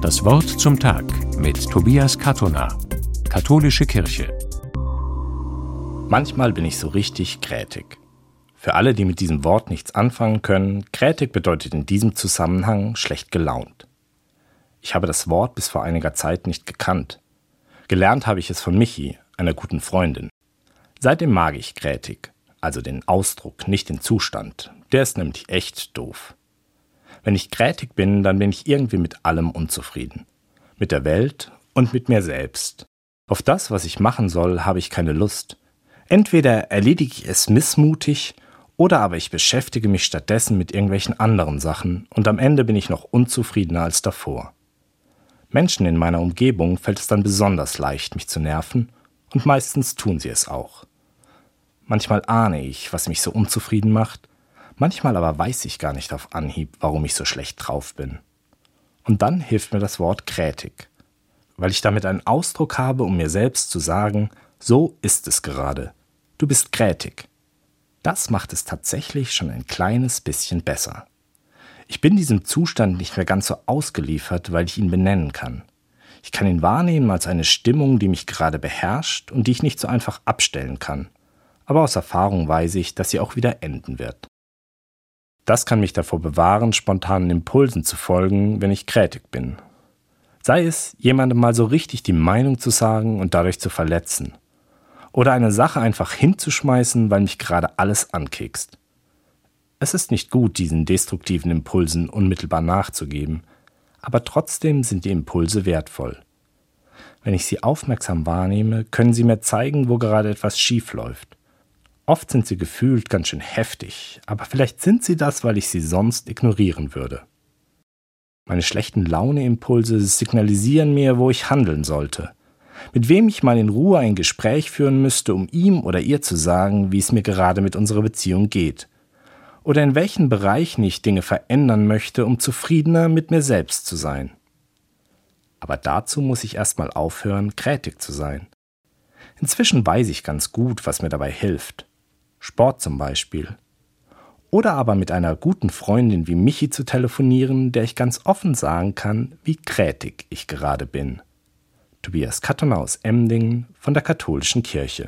Das Wort zum Tag mit Tobias Katona, Katholische Kirche. Manchmal bin ich so richtig grätig. Für alle, die mit diesem Wort nichts anfangen können, grätig bedeutet in diesem Zusammenhang schlecht gelaunt. Ich habe das Wort bis vor einiger Zeit nicht gekannt. Gelernt habe ich es von Michi, einer guten Freundin. Seitdem mag ich grätig, also den Ausdruck, nicht den Zustand. Der ist nämlich echt doof. Wenn ich grätig bin, dann bin ich irgendwie mit allem unzufrieden. Mit der Welt und mit mir selbst. Auf das, was ich machen soll, habe ich keine Lust. Entweder erledige ich es missmutig, oder aber ich beschäftige mich stattdessen mit irgendwelchen anderen Sachen und am Ende bin ich noch unzufriedener als davor. Menschen in meiner Umgebung fällt es dann besonders leicht, mich zu nerven, und meistens tun sie es auch. Manchmal ahne ich, was mich so unzufrieden macht, manchmal aber weiß ich gar nicht auf Anhieb, warum ich so schlecht drauf bin. Und dann hilft mir das Wort krätig, weil ich damit einen Ausdruck habe, um mir selbst zu sagen, so ist es gerade. Du bist krätig. Das macht es tatsächlich schon ein kleines bisschen besser. Ich bin diesem Zustand nicht mehr ganz so ausgeliefert, weil ich ihn benennen kann. Ich kann ihn wahrnehmen als eine Stimmung, die mich gerade beherrscht und die ich nicht so einfach abstellen kann. Aber aus Erfahrung weiß ich, dass sie auch wieder enden wird. Das kann mich davor bewahren, spontanen Impulsen zu folgen, wenn ich krätig bin. Sei es, jemandem mal so richtig die Meinung zu sagen und dadurch zu verletzen oder eine Sache einfach hinzuschmeißen, weil mich gerade alles ankekst. Es ist nicht gut, diesen destruktiven Impulsen unmittelbar nachzugeben, aber trotzdem sind die Impulse wertvoll. Wenn ich sie aufmerksam wahrnehme, können sie mir zeigen, wo gerade etwas schief läuft. Oft sind sie gefühlt ganz schön heftig, aber vielleicht sind sie das, weil ich sie sonst ignorieren würde. Meine schlechten Launeimpulse signalisieren mir, wo ich handeln sollte mit wem ich mal in Ruhe ein Gespräch führen müsste, um ihm oder ihr zu sagen, wie es mir gerade mit unserer Beziehung geht. Oder in welchen Bereichen ich Dinge verändern möchte, um zufriedener mit mir selbst zu sein. Aber dazu muss ich erstmal aufhören, krätig zu sein. Inzwischen weiß ich ganz gut, was mir dabei hilft. Sport zum Beispiel. Oder aber mit einer guten Freundin wie Michi zu telefonieren, der ich ganz offen sagen kann, wie krätig ich gerade bin. Tobias Katton aus Emdingen von der Katholischen Kirche.